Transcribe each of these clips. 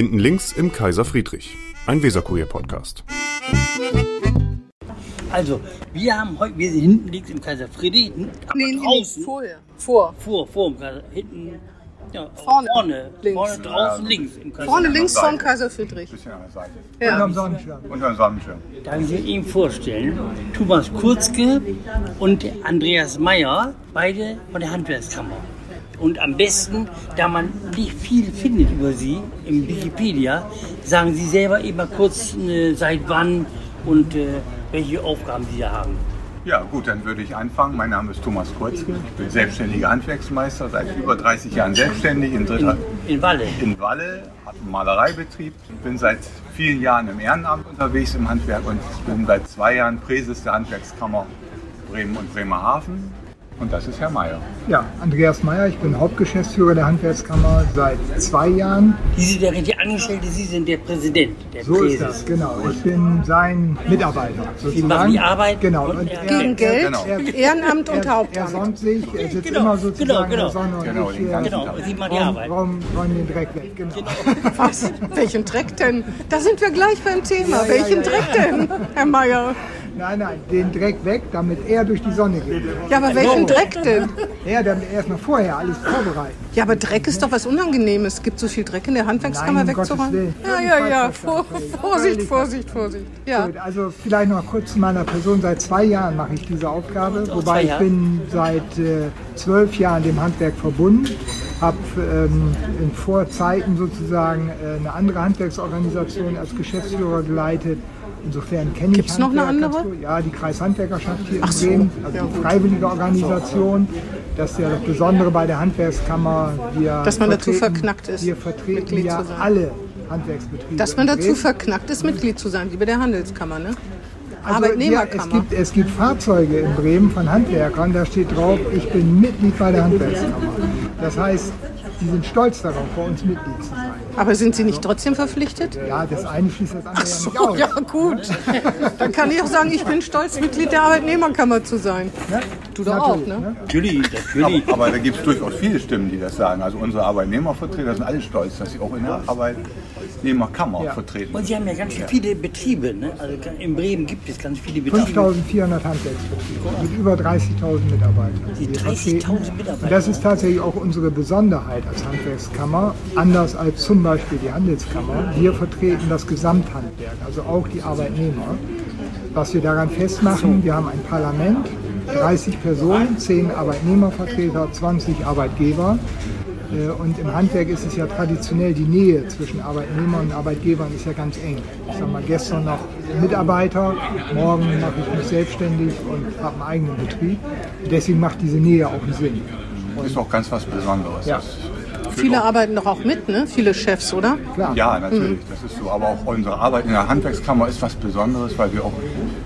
Hinten links im Kaiser Friedrich, ein Weserkurier-Podcast. Also, wir haben heute, wir sind hinten links im Kaiser Friedrich, aber Nee, draußen, vorher. Vor. vor, vor dem Kaiser, hinten, ja, Vorne, vorne, links. vorne draußen links im Kaiser Vorne links vom Kaiser Friedrich. bisschen an der Seite. Ja. Unterm Sonnenschirm. Unterm Sonnenschirm. Darf ich Ihnen vorstellen, Thomas Kurzke und Andreas Meyer, beide von der Handwerkskammer. Und am besten, da man nicht viel findet über sie im Wikipedia, sagen Sie selber eben mal kurz, äh, seit wann und äh, welche Aufgaben Sie da haben. Ja, gut, dann würde ich anfangen. Mein Name ist Thomas Kurzke. Ich bin selbstständiger Handwerksmeister, seit über 30 Jahren selbstständig in, dritter, In, in Walle. in Walle, habe einen Malereibetrieb, bin seit vielen Jahren im Ehrenamt unterwegs im Handwerk und bin seit zwei Jahren Präses der Handwerkskammer Bremen und Bremerhaven. Und das ist Herr Mayer. Ja, Andreas Meyer, ich bin Hauptgeschäftsführer der Handwerkskammer seit zwei Jahren. Sie sind der richtige Angestellte, Sie sind der Präsident, der So ist Präses. das, genau. Ich bin sein Mitarbeiter. Sozusagen. machen die Arbeit Genau. und er- Gegen Geld, genau. Ehrenamt und er, er Hauptamt. sonnt sich, er sitzt Genau, immer sozusagen genau, in der genau. Sonne und Genau, ich den äh, ganzen Genau, Tag. Sie machen die Arbeit. räum, räum den Dreck weg. Genau. Was? Welchen Dreck denn? Da sind wir gleich beim Thema. Ja, ja, Welchen ja, ja. Dreck denn, Herr Mayer? Nein, nein, den Dreck weg, damit er durch die Sonne geht. Ja, aber welchen Dreck denn? Er dann erstmal vorher alles vorbereiten. Ja, aber Dreck ist doch was Unangenehmes. Es gibt so viel Dreck in der Handwerkskammer Nein, um Gottes wegzuräumen. Willen. Ja, ja, ja. Vor. Vorsicht, Vorsicht, Vorsicht. Ja. Gut, also vielleicht noch kurz zu meiner Person. Seit zwei Jahren mache ich diese Aufgabe, wobei ich bin seit äh, zwölf Jahren dem Handwerk verbunden, habe ähm, in Vorzeiten sozusagen äh, eine andere Handwerksorganisation als Geschäftsführer geleitet. Insofern kenne ich Gibt's noch eine andere? Ja, die Kreishandwerkerschaft hier Ach in so. Bremen, also die freiwillige Organisation. Das ist ja das Besondere bei der Handwerkskammer. Wir Dass man dazu verknackt ist, Wir vertreten Mitglied ja zu sein. alle Handwerksbetriebe. Dass man dazu verknackt ist, Mitglied zu sein, wie bei der Handelskammer, ne? Also, Arbeitnehmerkammer. Ja, es, gibt, es gibt Fahrzeuge in Bremen von Handwerkern, da steht drauf, ich bin Mitglied bei der Handwerkskammer. Das heißt, die sind stolz darauf, bei uns Mitglied zu sein. Aber sind Sie nicht trotzdem verpflichtet? Ja, das eine schließt das andere ja So, nicht aus. ja gut. Dann kann ich auch sagen, ich bin stolz, Mitglied der Arbeitnehmerkammer zu sein. Ne? Du doch auch, Natürlich, ne? Natürlich, natürlich. Aber, aber da gibt es durchaus viele Stimmen, die das sagen. Also unsere Arbeitnehmervertreter sind alle stolz, dass sie auch in der Arbeitnehmerkammer Ja. vertreten Und. Sie haben ja ganz viele Betriebe. Ne? Also in Bremen gibt es ganz viele Betriebe. 5400 Handwerksbetriebe mit über 30.000 Mitarbeitern. Die Wir 30.000 vertreten. Mitarbeiter. Und das ist tatsächlich auch unsere Besonderheit als Handwerkskammer, anders als zum Beispiel die Handelskammer. Wir vertreten das Gesamthandwerk, also auch die Arbeitnehmer. Was wir daran festmachen, wir haben ein Parlament, 30 Personen, 10 Arbeitnehmervertreter, 20 Arbeitgeber. Äh, Und im Handwerk ist es ja traditionell, die Nähe zwischen Arbeitnehmern und Arbeitgebern ist ja ganz eng. Ich sag mal, gestern noch Mitarbeiter, morgen mache ich mich selbstständig und habe einen eigenen Betrieb. Deswegen macht diese Nähe auch einen Sinn. ist auch ganz was Besonderes. Ja. Viele arbeiten doch auch mit, ne? Viele Chefs, oder? Klar. Ja, natürlich, das ist so. Aber auch unsere Arbeit in der Handwerkskammer ist was Besonderes, weil wir auch,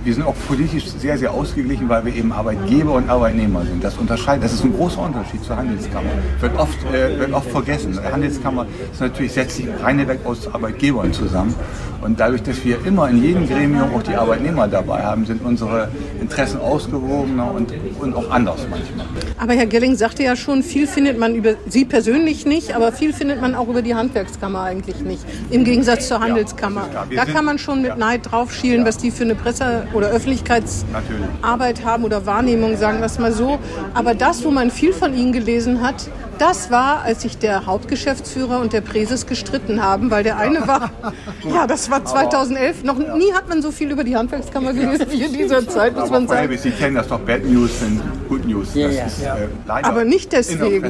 wir sind auch politisch sehr, sehr ausgeglichen, weil wir eben Arbeitgeber und Arbeitnehmer sind. Das unterscheidet, das ist ein großer Unterschied zur Handelskammer. Wird oft, äh, wird oft vergessen. Die Handelskammer ist natürlich, setzt sich reinweg aus Arbeitgebern zusammen. Und dadurch, dass wir immer in jedem Gremium auch die Arbeitnehmer dabei haben, sind unsere Interessen ausgewogener und, und auch anders manchmal. Aber Herr Gelling sagte ja schon, viel findet man über Sie persönlich nicht, aber viel findet man auch über die Handwerkskammer eigentlich nicht. Im Gegensatz zur Handelskammer. Da sind- kann man schon mit ja. Neid draufschielen, was die für eine Presse- oder Öffentlichkeitsarbeit haben oder Wahrnehmung, sagen wir es mal so. Aber das, wo man viel von Ihnen gelesen hat, das war, als sich der Hauptgeschäftsführer und der Präses gestritten haben, weil der eine war, ja, das war 2011. Noch nie hat man so viel über die Handwerkskammer gelesen wie in dieser Zeit, muss man sagen. Sie kennen das doch, Bad News sind Good News. Ja, ist äh, Aber nicht deswegen.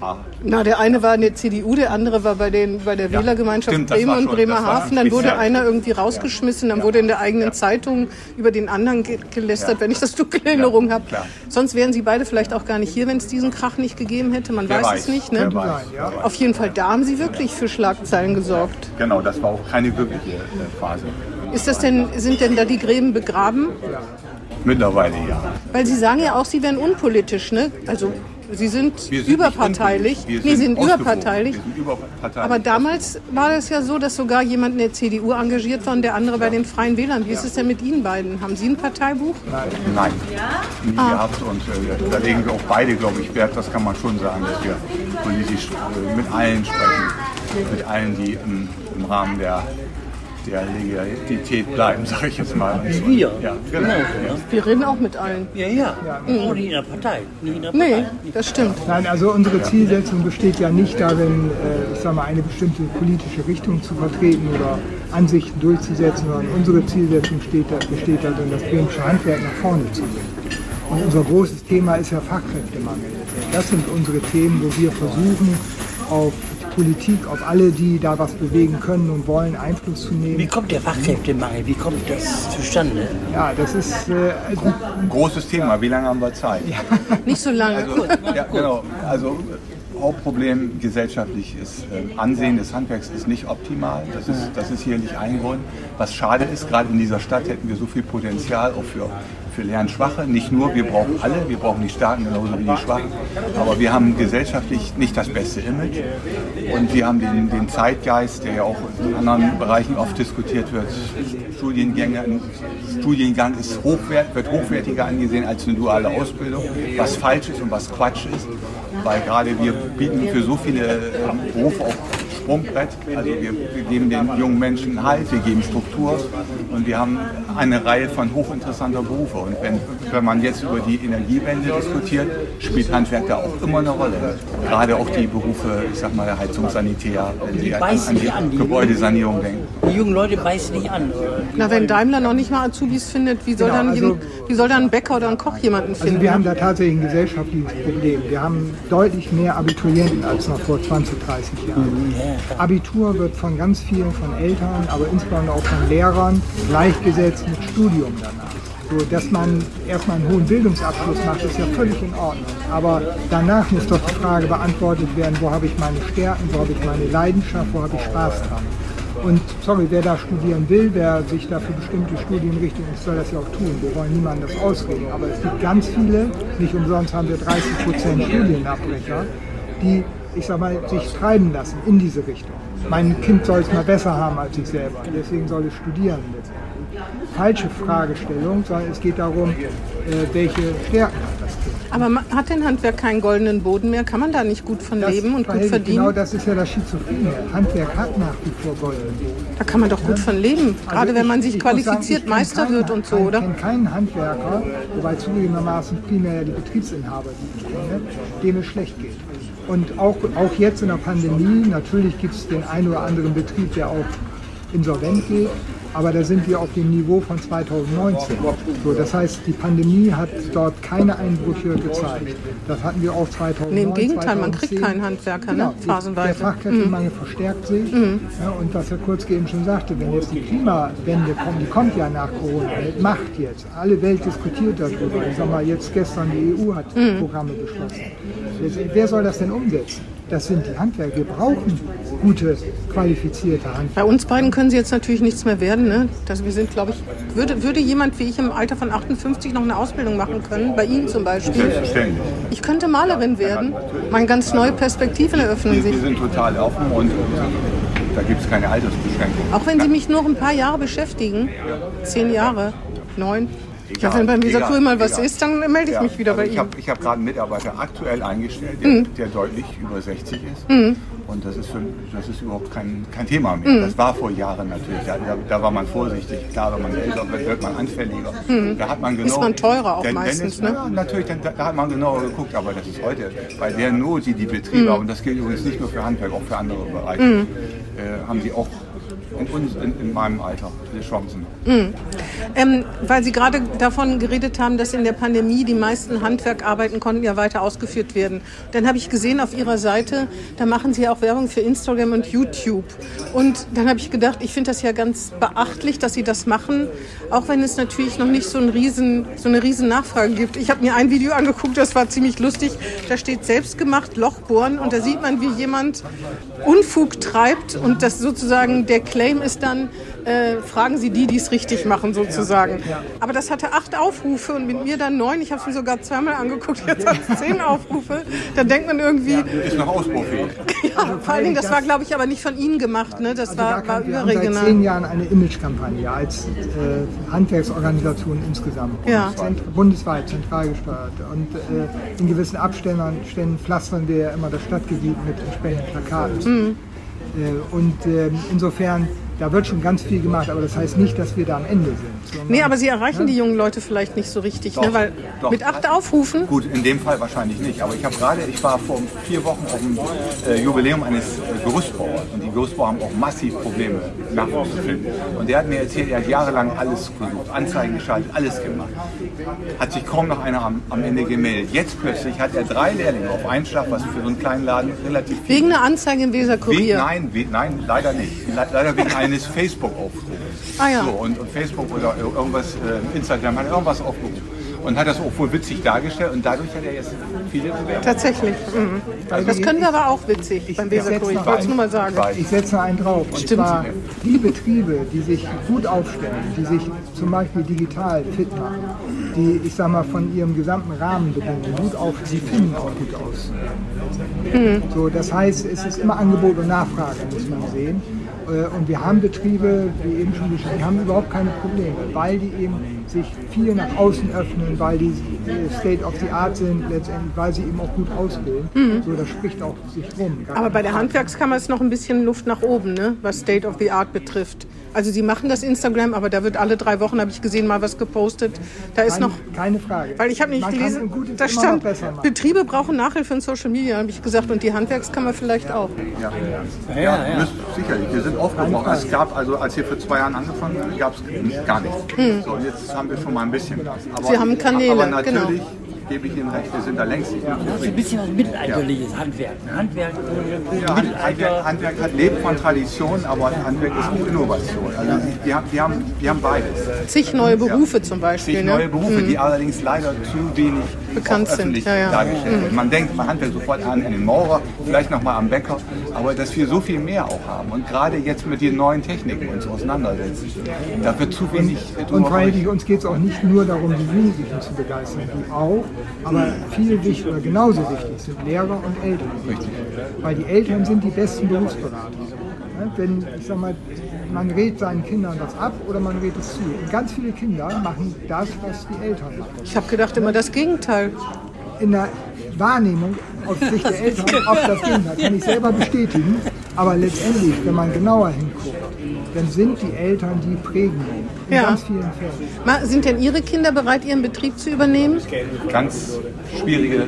Ah. Na, der eine war in der CDU, der andere war bei, den, bei der Ja, Wählergemeinschaft stimmt, Bremen und Bremerhaven. Dann wurde einer irgendwie rausgeschmissen, dann wurde in der eigenen Zeitung über den anderen ge gelästert, wenn ich das dunkel in Erinnerung habe. Sonst wären sie beide vielleicht auch gar nicht hier, wenn es diesen Krach nicht gegeben hätte. Man Wer weiß, es nicht. wer Ne? weiß, ja. wer weiß. Auf jeden Fall, da haben sie wirklich für Schlagzeilen gesorgt. Genau, das war auch keine glückliche äh, Phase. Ist das denn, sind denn da die Gräben begraben? Mittlerweile ja. Weil Sie sagen ja auch, Sie wären unpolitisch, ne? Also Sie sind, sind überparteilich. nee, Wir sind ausgewogen. überparteilich. Sind überparteilich. Aber damals war es ja so, dass sogar jemand in der CDU engagiert war und der andere bei den Freien Wählern. Wie ist es denn mit Ihnen beiden? Haben Sie ein Parteibuch? Nein, nie Ah. gehabt. Und äh, da legen wir auch beide, glaube ich, Wert, das kann man schon sagen, dass wir politisch äh, mit allen sprechen. mit allen, die im, im Rahmen der, der Legalität bleiben, sage ich jetzt mal. Wir. Ja, Genau. genau. ja. Wir reden auch mit allen. Ja, ja. Oh, nicht in der Partei. Nicht in der Nee, Partei. das stimmt. Nein, also unsere Zielsetzung besteht ja nicht darin, äh, ich sag mal, eine bestimmte politische Richtung zu vertreten oder Ansichten durchzusetzen, sondern unsere Zielsetzung steht, da- besteht darin, das bremische Handwerk nach vorne zu bringen. Und unser großes Thema ist ja Fachkräftemangel. Das sind unsere Themen, wo wir versuchen, auf die Politik, auf alle, die da was bewegen können und wollen, Einfluss zu Wie nehmen. kommt der Fachkräftemangel? Wie kommt das zustande? Ja, das ist äh, Großes Thema, wie lange haben wir Zeit? Nicht so lange. Also, ja, genau. Also Hauptproblem gesellschaftlich ist äh, Ansehen des Handwerks ist nicht optimal. Das ist, das ist sicherlich ein Grund. Was schade ist, gerade in dieser Stadt hätten wir so viel Potenzial auch für, für Lernschwache. Nicht nur, wir brauchen alle, wir brauchen die Starken genauso wie die Schwachen. Aber wir haben gesellschaftlich nicht das beste Image. Und wir haben den, den Zeitgeist, der ja auch in anderen Bereichen oft diskutiert wird. Studiengänge, Studiengang ist hochwert, wird hochwertiger angesehen als eine duale Ausbildung, was falsch ist und was Quatsch ist. Weil gerade wir bieten für so viele ähm, Berufe auch Sprungbrett. Also wir, wir geben den jungen Menschen Halt, wir geben Struktur und wir haben eine Reihe von hochinteressanter Berufe. Und wenn, wenn man jetzt über die Energiewende diskutiert, spielt Handwerk da auch immer eine Rolle. Gerade auch die Berufe, ich sag mal, Heizungssanitär, wenn Sie an, beißen an nicht an, die die- Gebäudesanierung denken. Die jungen Leute beißen nicht an. Na, wenn Daimler noch nicht mal Azubis findet, wie soll, Genau, dann, also- wie soll dann ein Bäcker oder ein Koch jemanden finden? Also wir haben da tatsächlich ein gesellschaftliches Problem. Wir haben deutlich mehr Abiturienten als noch vor 20, 30 Jahren. Abitur wird von ganz vielen, von Eltern, aber insbesondere auch von Lehrern gleichgesetzt mit Studium danach. So, dass man erstmal einen hohen Bildungsabschluss macht, ist ja völlig in Ordnung. Aber danach muss doch die Frage beantwortet werden, wo habe ich meine Stärken, wo habe ich meine Leidenschaft, wo habe ich Spaß dran. Und sorry, wer da studieren will, wer sich da für bestimmte Studienrichtungen ist, soll das ja auch tun. Wir wollen niemandem das ausreden. Aber es gibt ganz viele, nicht umsonst haben wir 30 Prozent Studienabbrecher, die, ich sag mal, sich treiben lassen in diese Richtung. Mein Kind soll es mal besser haben als ich selber. Deswegen soll es studieren. Falsche Fragestellung, sondern es geht darum, äh, welche Stärken hat das Kind. Aber hat denn Handwerk keinen goldenen Boden mehr? Kann man da nicht gut von Das leben und gut verdienen? Genau das ist ja das Schizophrene. Handwerk hat nach wie vor goldenen Boden. Da kann man doch gut von leben. Gerade Also wenn man sich sagen, qualifiziert kenn Meister keinen- wird und so, oder? Ich kenne keinen Handwerker, wobei zugegebenermaßen primär die Betriebsinhaber, die ich kenne, dem es schlecht geht. Und auch, auch jetzt in der Pandemie, natürlich gibt es den einen oder anderen Betrieb, der auch insolvent geht, aber da sind wir auf dem Niveau von 2019. So, das heißt, die Pandemie hat dort keine Einbrüche gezeigt. Das hatten wir auch 2009. Nee, im Gegenteil, man kriegt 2010. keinen Handwerker, ne? Genau, Phasenweise. Mhm. Der Fachkräftemangel verstärkt sich. Ja, und was Herr Kurzke eben schon sagte, wenn jetzt die Klimawende kommt, die kommt ja nach Corona, die macht jetzt. Alle Welt diskutiert darüber. Ich sag mal, jetzt gestern die EU hat Mhm. Programme beschlossen. Wer soll das denn umsetzen? Das sind die Handwerker. Wir brauchen gute, qualifizierte Handwerker. Bei uns beiden können sie jetzt natürlich nichts mehr werden. Ne? Das, wir sind, glaube ich, würde, würde jemand wie ich im Alter von 58 noch eine Ausbildung machen können? Bei Ihnen zum Beispiel? Selbstverständlich. Ich könnte Malerin werden. Meine ganz neue Perspektiven eröffnen Wir, wir sich. sind total offen und da gibt es keine Altersbeschränkung. Auch wenn Sie mich nur ein paar Jahre beschäftigen, zehn Jahre, neun. Ja, wenn beim Egal, Visakul mal was egal. ist, dann melde ich Ja, mich wieder also bei ich Ihnen. habe ich hab gerade einen Mitarbeiter aktuell eingestellt, der, Mhm. der deutlich über 60 ist. Und das ist, für, das ist überhaupt kein, kein Thema mehr. Das war vor Jahren natürlich. Da, da, war man vorsichtig. Klar, wenn man älter wird, wird man anfälliger. Da hat man genau, Mhm. man teurer auch dann, meistens, Dann ist, ne? ja, natürlich, dann, da, hat man genauer geguckt. Aber das ist heute bei der Not, die die Betriebe haben, und das gilt übrigens nicht nur für Handwerk, auch für andere Bereiche, äh, haben die auch in, uns, in, in meinem Alter viele Chancen. Ähm, weil Sie gerade davon geredet haben, dass in der Pandemie die meisten Handwerkarbeiten konnten ja weiter ausgeführt werden. Dann habe ich gesehen auf Ihrer Seite, da machen Sie auch Werbung für Instagram und YouTube. Und dann habe ich gedacht, ich finde das ja ganz beachtlich, dass Sie das machen, auch wenn es natürlich noch nicht so, ein riesen, so eine riesen Nachfrage gibt. Ich habe mir ein Video angeguckt, das war ziemlich lustig. Da steht selbstgemacht Lochbohren und da sieht man, wie jemand Unfug treibt und das sozusagen der Claim ist dann, äh, fragen Sie die, die es richtig machen sozusagen. Aber das hatte acht Aufrufe und mit mir dann neun. Ich habe es mir sogar zweimal angeguckt, jetzt hat es zehn Aufrufe. Da denkt man irgendwie, Ist noch ausbaufähig. ja, vor allen Dingen, das war glaube ich aber nicht von Ihnen gemacht, ne? das Also da war, war kann, wir haben seit überregional. zehn Jahren eine Imagekampagne als äh, Handwerksorganisation insgesamt. Ja. Bundesweit zentral gesteuert. Und äh, in gewissen Abständen Ständen pflastern wir ja immer das Stadtgebiet mit entsprechenden Plakaten. Äh, Und ähm, insofern, da wird schon ganz viel gemacht, aber das heißt nicht, dass wir da am Ende sind. sondern- Nee, aber Sie erreichen die jungen Leute vielleicht nicht so richtig, ne? Doch, weil doch. mit acht Aufrufen, Gut, in dem Fall wahrscheinlich nicht. Aber ich habe gerade, ich war vor vier Wochen auf dem äh, Jubiläum eines äh, Gerüstbauers. Und die Gerüstbauer haben auch massiv Probleme, Nachwuchs zu finden. Und der hat mir erzählt, er hat jahrelang alles versucht, Anzeigen geschaltet, alles gemacht. Hat sich kaum noch einer am, am Ende gemeldet. Jetzt plötzlich hat er drei Lehrlinge auf einen Schlag, was für so einen kleinen Laden relativ viel wegen einer Anzeige im We Weserkurier. nein, we nein, leider nicht. Le leider wegen eines Facebook-Aufrufs. Ah ja. So, und, und Facebook oder irgendwas, äh, Instagram hat irgendwas aufgerufen. Und hat das auch wohl witzig dargestellt und dadurch hat er jetzt viele Bewerbungen. Tatsächlich. Mhm. Das können wir aber auch witzig Ich- beim Weserkurier. Ich wollte es ein- nur mal sagen. Ich setze einen drauf. Und Stimmt. zwar die Betriebe, die sich gut aufstellen, die sich zum Beispiel digital fit machen, die, ich sag mal, von ihrem gesamten Rahmenbedingungen gut auf, sie finden auch gut aus. So, das heißt, es ist immer Angebot und Nachfrage, muss man sehen. Äh, Und wir haben Betriebe, wie eben schon beschrieben, die haben überhaupt keine Probleme, weil die eben sich viel nach außen öffnen, weil die State of the Art sind, letztendlich, weil sie eben auch gut ausbilden. So, das spricht auch sich rum. Aber bei der. Handwerkskammer ist noch ein bisschen Luft nach oben, ne? was State of the Art betrifft. Also Sie machen das Instagram, aber da wird alle drei Wochen, habe ich gesehen, mal was gepostet. Da ist Keine, noch, keine Frage. weil ich habe nicht Man gelesen, da stand. Betriebe brauchen Nachhilfe in Social Media, habe ich gesagt, und die Handwerkskammer vielleicht auch. Ja, Ja, ja, ja. müsst- sicherlich. Wir sind aufgebrochen. Es gab also, als wir vor zwei Jahren angefangen haben, gab es gar nichts. So, jetzt haben wir schon mal ein bisschen. Aber, Hm. Sie haben Kanäle, aber natürlich genau. Gebe ich Ihnen recht, wir sind da längst nicht. Das ist ein bisschen was mittelalterliches Handwerk. Handwerk, Ja, Hand- Handwerk. Handwerk hat lebt von Tradition, aber Handwerk ist auch Innovation. Also die, haben, die, haben, die haben beides. Zig neue Berufe zum Beispiel. Sich Ne? neue Berufe, die allerdings leider zu wenig Bekannt öffentlich sind, ja, ja. dargestellt werden. Man denkt beim Handwerk sofort an den Maurer, vielleicht nochmal am Bäcker, aber dass wir so viel mehr auch haben und gerade jetzt mit den neuen Techniken uns auseinandersetzen, da wird zu wenig Und freilich, uns geht es auch nicht nur darum, die Jugendlichen zu begeistern, die auch, aber viel wichtig oder genauso wichtig sind Lehrer und Eltern. Weil die Eltern sind die besten Berufsberater. Ne, Wenn, ich sag mal, man rät seinen Kindern das ab oder man rät es zu. Und ganz viele Kinder machen das, was die Eltern machen. Ich habe gedacht immer das Gegenteil. in der Wahrnehmung aus Sicht der Eltern oft das Gegenteil. Kann ich selber bestätigen. Aber letztendlich, wenn man genauer hinguckt, dann sind die Eltern die prägenden. In Ja. ganz vielen Fällen. Sind denn Ihre Kinder bereit, Ihren Betrieb zu übernehmen? Ganz schwierige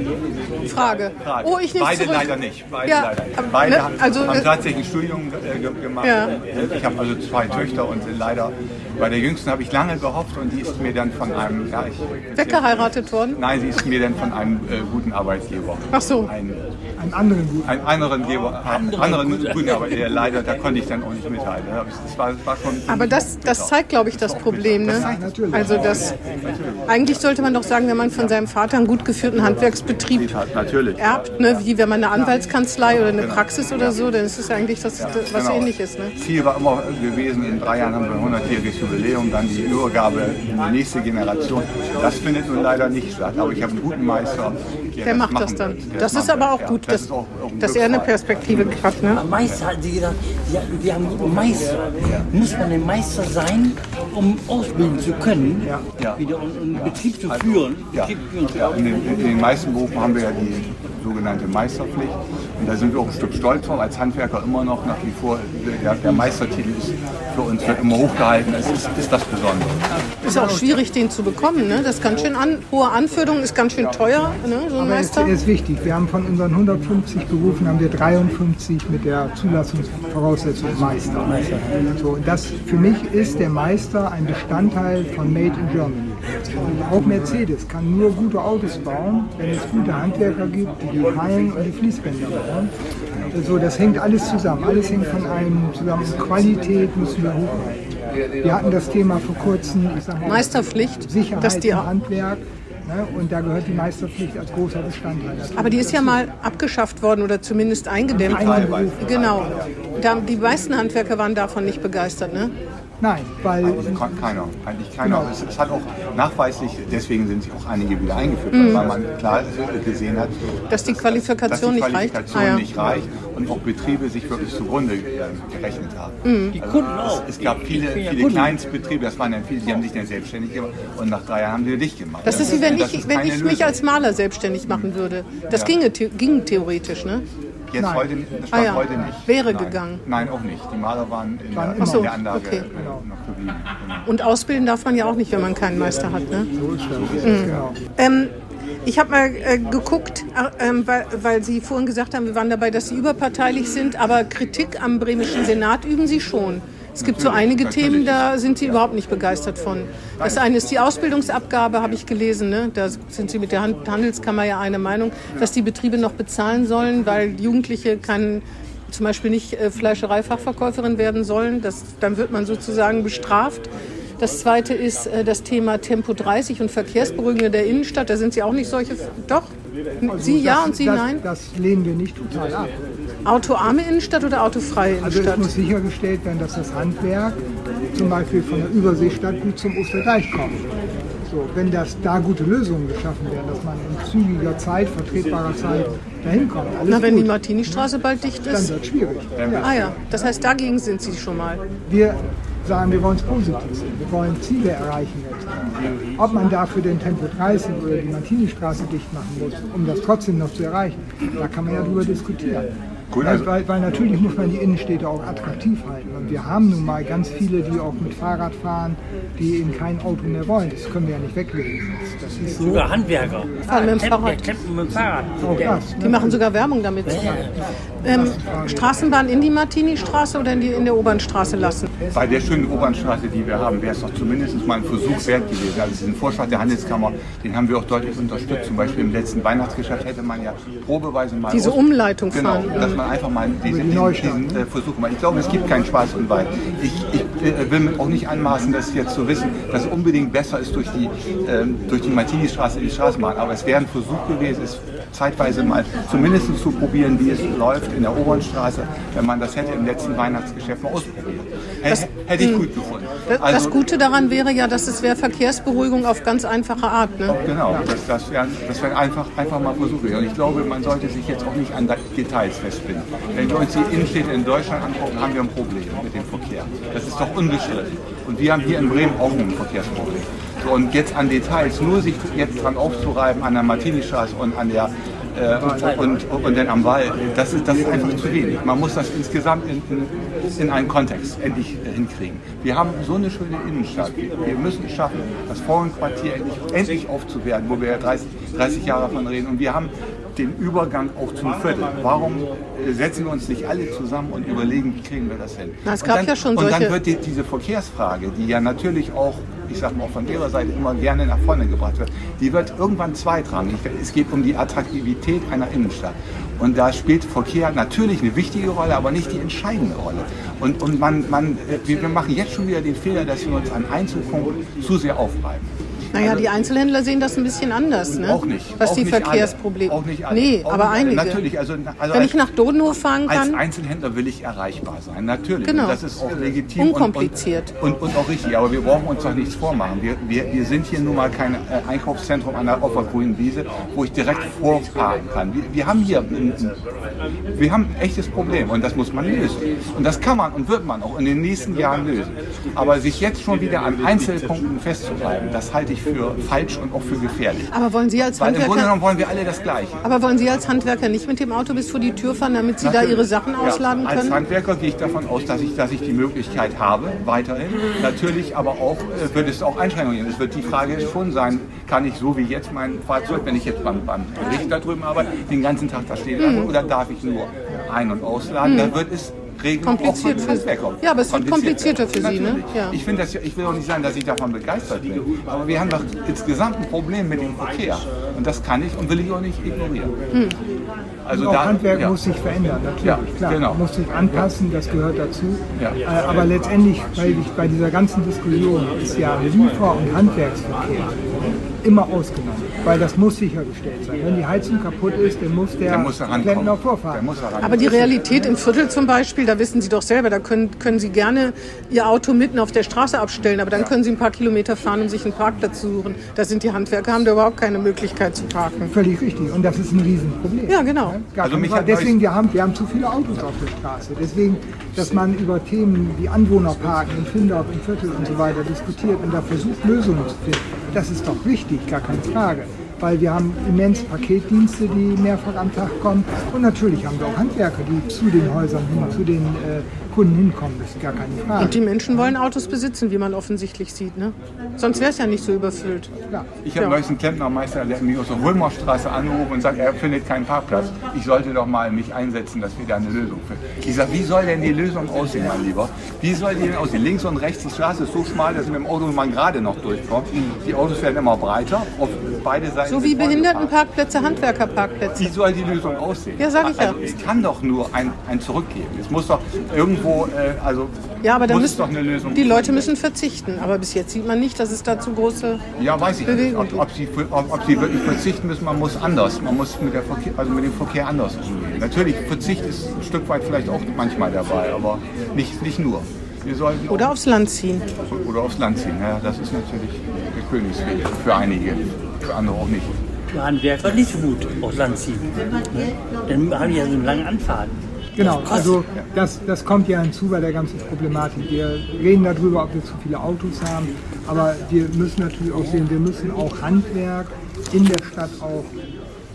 Frage. Frage. Oh, ich nehme Beide zurück. leider nicht. Beide Ja, leider nicht. Beide ne, haben, also, haben äh, tatsächlich ein Studium äh, ge- gemacht. Ja. Ich habe also zwei Töchter und leider bei der jüngsten habe ich lange gehofft und die ist mir dann von einem ja, ich, weggeheiratet worden? Nein, sie ist mir dann von einem äh, guten Arbeitgeber. Ach so. Ein, Einen anderen guten. einen anderen, Geber, anderen guten Arbeitgeber. Leider, da konnte ich dann auch nicht mithalten. Das war, das war Aber das, das zeigt, glaube ich, das Problem. Ne? Also das, eigentlich sollte man doch sagen, wenn man von seinem Vater einen gut geführten Handwerksbetrieb natürlich. erbt, ne? wie wenn man eine Anwaltskanzlei oder eine Praxis oder so, dann ist es eigentlich das, was Genau. ähnliches. Ne? Ziel war immer gewesen, in drei Jahren haben wir ein 100-jähriges Jubiläum, dann die Übergabe in die nächste Generation. Das findet nun leider nicht statt, aber ich habe einen guten Meister, Der macht machen das dann. wird. Der Das ist aber auch gut, Ja, das dass, auch- dass er eine. Perspektive hat. Ne? Meister hatten sie gedacht, ja, wir haben einen Meister. Muss man ein Meister sein, um ausbilden zu können, Ja. wieder um einen Betrieb zu führen? Ja, Betrieb führen zu ja in, den, in den meisten Berufen haben wir ja die sogenannte Meisterpflicht. Und da sind wir auch ein Stück stolz drauf, als Handwerker immer noch nach wie vor. Der, der Meistertitel ist für uns wird immer hochgehalten. Es ist, ist das Besondere. Ist auch schwierig, den zu bekommen. Ne? Das ist ganz schön an, hohe Anforderungen, ist ganz schön teuer, ne? so ein Aber Meister. ist wichtig, wir haben von unseren 150 Berufen haben wir 53 mit der Zulassungsvoraussetzung Meister. So, und das für mich ist der Meister ein Bestandteil von Made in Germany. Auch Mercedes kann nur gute Autos bauen, wenn es gute Handwerker gibt, die die Hallen und die Fließbänder bauen. So, das hängt alles zusammen. Alles hängt von einem zusammen. Qualität müssen wir hochhalten. Wir hatten das Thema vor kurzem, ich sag mal, Meisterpflicht, Sicherheit dass die im Handwerk. Ne? Und da gehört die Meisterpflicht als großer Bestandteil dazu. aber die ist ja mal abgeschafft worden oder zumindest eingedämmt. Genau. Da, die meisten Handwerker waren davon nicht begeistert. Ne? Nein, weil Kann keiner, eigentlich keiner. Genau. Es, es hat auch nachweislich, deswegen sind sich auch einige wieder eingeführt, Mhm. weil man klar gesehen hat, Dass die dass Qualifikation die nicht reicht. Qualifikation Ah, nicht reicht und auch Betriebe sich wirklich zugrunde äh, gerechnet haben. Mhm. Die Kunden auch. Es gab viele, viele. Kleinstbetriebe, das waren ja viele, die haben sich dann selbstständig gemacht und nach drei Jahren haben die dicht gemacht. Das ist wie wenn Das ich, wenn ich mich als Maler selbstständig machen würde. Das Ja. ginge, the- ging theoretisch, ne? Jetzt Nein. heute, das stand Ah ja, heute nicht. wäre Nein. gegangen. Nein, auch nicht. Die Maler waren in, der, in so, der Anlage okay. noch geblieben. Genau. Und ausbilden darf man ja auch nicht, wenn man keinen Meister hat. Ne? Genau. Ähm, ich habe mal äh, geguckt, äh, ähm, weil, weil Sie vorhin gesagt haben, wir waren dabei, dass Sie überparteilich sind, aber Kritik am bremischen Senat üben Sie schon. Es gibt so einige natürlich. Themen, da sind Sie überhaupt nicht begeistert von. Das eine ist die Ausbildungsabgabe, habe ich gelesen. Ne? Da sind Sie mit der Han- Handelskammer ja einer Meinung, dass die Betriebe noch bezahlen sollen, weil Jugendliche kann zum Beispiel nicht äh, Fleischereifachverkäuferin werden sollen. Das, dann wird man sozusagen bestraft. Das zweite ist äh, das Thema Tempo 30 und Verkehrsberuhigende der Innenstadt. Da sind Sie auch nicht solche. Doch? Sie ja das, und Sie das, nein? Das lehnen wir nicht total ab. Autoarme Innenstadt oder autofreie Also es Innenstadt? muss sichergestellt werden, dass das Handwerk zum Beispiel von der Überseestadt gut zum Osterdeich kommt. So, wenn das da gute Lösungen geschaffen werden, dass man in zügiger Zeit, vertretbarer Zeit dahin kommt, alles Na, wenn die gut, Martini-Straße bald dicht dann ist. wird es schwierig. Ah ja, das heißt, dagegen sind Sie schon mal. Wir sagen, wir wollen es positiv sehen. Wir wollen Ziele erreichen. Jetzt. Ob man dafür den Tempo 30 oder die Martini-Straße dicht machen muss, um das trotzdem noch zu erreichen, da kann man ja drüber diskutieren. Gut, weil, also- weil, weil natürlich muss man die Innenstädte auch attraktiv halten. Und wir haben nun mal ganz viele, die auch mit Fahrrad fahren, die eben kein Auto mehr wollen. Das können wir ja nicht weglegen. Das, ist so. Sogar Handwerker. Fahren mit dem Fahrrad. Tempo mit dem Fahrrad. Auch Der- das. Die machen sogar Werbung damit. Ähm, Straßenbahn in die Martini-Straße oder in, die, in der Obernstraße lassen? Bei der schönen Obernstraße, die wir haben, wäre es doch zumindest mal ein Versuch wert gewesen. Also diesen Vorschlag der Handelskammer, den haben wir auch deutlich unterstützt. Zum Beispiel im letzten Weihnachtsgeschäft hätte man ja probeweise mal... Diese aus- Umleitung Genau, fahren. dass man einfach mal diese, die diesen, Neustadt, diesen äh, Versuch macht. Ich glaube, es gibt keinen Spaß und Wein. Ich, ich äh, will mir auch nicht anmaßen, das jetzt zu wissen, dass es unbedingt besser ist, durch die, ähm, durch die Martini-Straße in die Straßenbahn. Aber es wäre ein Versuch gewesen, es zeitweise mal zumindest zu probieren, wie es läuft in der Obernstraße, wenn man das hätte im letzten Weihnachtsgeschäft mal ausprobiert. Hätte, hätte ich gut gefunden. Das, Also- das Gute daran wäre ja, dass es wäre Verkehrsberuhigung auf ganz einfache Art. Ne? Genau, das, das wäre das wär einfach, einfach mal Versuche. Und ich glaube, man sollte sich jetzt auch nicht an Details festbinden. Wenn wir uns die Innenstädte in Deutschland angucken, haben wir ein Problem mit dem Verkehr. Das ist doch unbestritten. Und wir haben hier in Bremen auch ein Verkehrsproblem. So, und jetzt an Details, nur sich jetzt dran aufzureiben an der Martini-Straße und an der äh, und, und dann am Wall, das ist, das ist einfach zu wenig. Man muss das insgesamt in, in, in einen Kontext endlich äh, hinkriegen. Wir haben so eine schöne Innenstadt. Wir, wir müssen es schaffen, das Frauenquartier endlich, endlich aufzuwerten, wo wir ja 30, 30 Jahre davon reden. Und wir haben den Übergang auch zum Viertel. Warum setzen wir uns nicht alle zusammen und überlegen, wie kriegen wir das hin? Na, es Und gab dann, ja schon Und solche- dann wird die, diese Verkehrsfrage, die ja natürlich auch, ich sag mal auch von Ihrer Seite immer gerne nach vorne gebracht wird, die wird irgendwann zweitrangig. Es geht um die Attraktivität einer Innenstadt. Und da spielt Verkehr natürlich eine wichtige Rolle, aber nicht die entscheidende Rolle. Und, und man, man, wir wir machen jetzt schon wieder den Fehler, dass wir uns an Einzelpunkten zu sehr aufreiben. Naja, die Einzelhändler sehen das ein bisschen anders, ne? Auch nicht. Was auch die nicht alle. Verkehrsprobleme. Auch nicht alle. Nee, Auch aber nicht alle. einige. Natürlich, also, also Wenn als- ich nach Dodenhof fahren Als kann, Einzelhändler will ich erreichbar sein, natürlich. Genau. Und das ist auch legitim und- Unkompliziert. Und, und, und auch richtig. Aber wir brauchen uns doch nichts vormachen. Wir, wir, wir sind hier nun mal kein äh, Einkaufszentrum an der Opfergrünen Wiese, wo ich direkt vorfahren kann. Wir, wir haben hier ein, ein- wir haben ein echtes Problem und das muss man lösen. Und das kann man und wird man auch in den nächsten Jahren lösen. Aber sich jetzt schon wieder an Einzelpunkten festzubleiben, das halte ich für falsch und auch für gefährlich. aber wollen Sie als Weil im Grunde Handwerker, genommen wollen wir alle das Gleiche. aber wollen Sie als Handwerker nicht mit dem Auto bis vor die Tür fahren, damit Sie da Natürlich. Ihre Sachen Ja, ausladen Als können? Handwerker gehe ich davon aus, dass ich, dass ich die Möglichkeit habe, weiterhin. Natürlich, aber auch äh, wird es auch Einschränkungen geben. Es wird die Frage schon sein, kann ich so wie jetzt mein Fahrzeug, wenn ich jetzt beim, beim Richter drüben arbeite, den ganzen Tag da stehen lassen oder darf ich nur ein- und ausladen? Dann wird es Regeln Hm. Kompliziert auch für- Handwerker. Ja, aber es wird komplizierter für Sie, ne? Ja. Ich, finde das, ich will auch nicht sagen, dass ich davon begeistert bin. Aber wir haben doch insgesamt ein Problem mit dem Verkehr. Und das kann ich und will ich auch nicht ignorieren. Hm. Also auch da- Handwerk ja. muss sich verändern, natürlich, Ja, klar. genau. Muss sich anpassen, das gehört dazu. Ja. Äh, aber letztendlich, weil ich bei dieser ganzen Diskussion ist ja Liefer- und Handwerksverkehr immer ausgenommen, weil das muss sichergestellt sein. Wenn die Heizung kaputt ist, dann muss der, Der muss. Klempner Der vorfahren. Aber die Realität im Viertel zum Beispiel, da wissen Sie doch selber, da können, können Sie gerne Ihr Auto mitten auf der Straße abstellen, aber dann können Sie ein paar Kilometer fahren, um sich einen Parkplatz zu suchen. Da sind die Handwerker, haben da überhaupt keine Möglichkeit zu parken. Völlig richtig. Und das ist ein Riesenproblem. Ja, genau. Gar Also keine mich Deswegen, wir haben, wir haben zu viele Autos auf der Straße. Deswegen, dass man über Themen wie Anwohnerparken in Findorf, im Viertel und so weiter diskutiert und da versucht, Lösungen zu finden, das ist doch wichtig, gar keine Frage. weil wir haben immens Paketdienste, die mehrfach am Tag kommen. Und natürlich haben wir auch Handwerker, die zu den Häusern zu den äh, Kunden hinkommen. Das ist gar keine Frage. Und die Menschen wollen Autos besitzen, wie man offensichtlich sieht. Ne? Sonst wäre es ja nicht so überfüllt. Ja. Ich habe ja. neulich einen Klempnermeister, der mich aus der Römerstraße anruft und sagt, er findet keinen Parkplatz. Ich sollte doch mal mich einsetzen, dass wir da eine Lösung finden. Ich sage, wie soll denn die Lösung aussehen, mein Lieber? Wie soll die denn aussehen? Links und rechts, die Straße ist so schmal, dass mit dem Auto man gerade noch durchkommt. Die Autos werden immer breiter, auf beide Seiten. So wie Behindertenparkplätze, Handwerkerparkplätze. Wie soll die Lösung aussehen? Ja, sage ich ja. Also, es kann doch nur ein, ein Zurückgeben. Es muss doch irgendwo, äh, also ja, aber muss müssen, doch eine Lösung Die Leute müssen verzichten. Aber bis jetzt sieht man nicht, dass es dazu große Ja, weiß ich Bewegung nicht. Ob, ob, sie, ob, ob sie wirklich verzichten müssen, man muss anders. Man muss mit, der Verkehr, also mit dem Verkehr anders umgehen. Natürlich, Verzicht ist ein Stück weit vielleicht auch manchmal dabei, aber nicht, nicht nur. Wir sollten Oder aufs Land ziehen. Oder aufs Land ziehen. Ja, das ist natürlich der Königsweg für einige, für andere auch nicht. Für Handwerker nicht so gut aufs Land ziehen. Dann habe ich ja so eine lange Anfahrt. Genau, also das, das kommt ja hinzu bei der ganzen Problematik. Wir reden darüber, ob wir zu viele Autos haben, aber wir müssen natürlich auch sehen, wir müssen auch Handwerk in der Stadt auch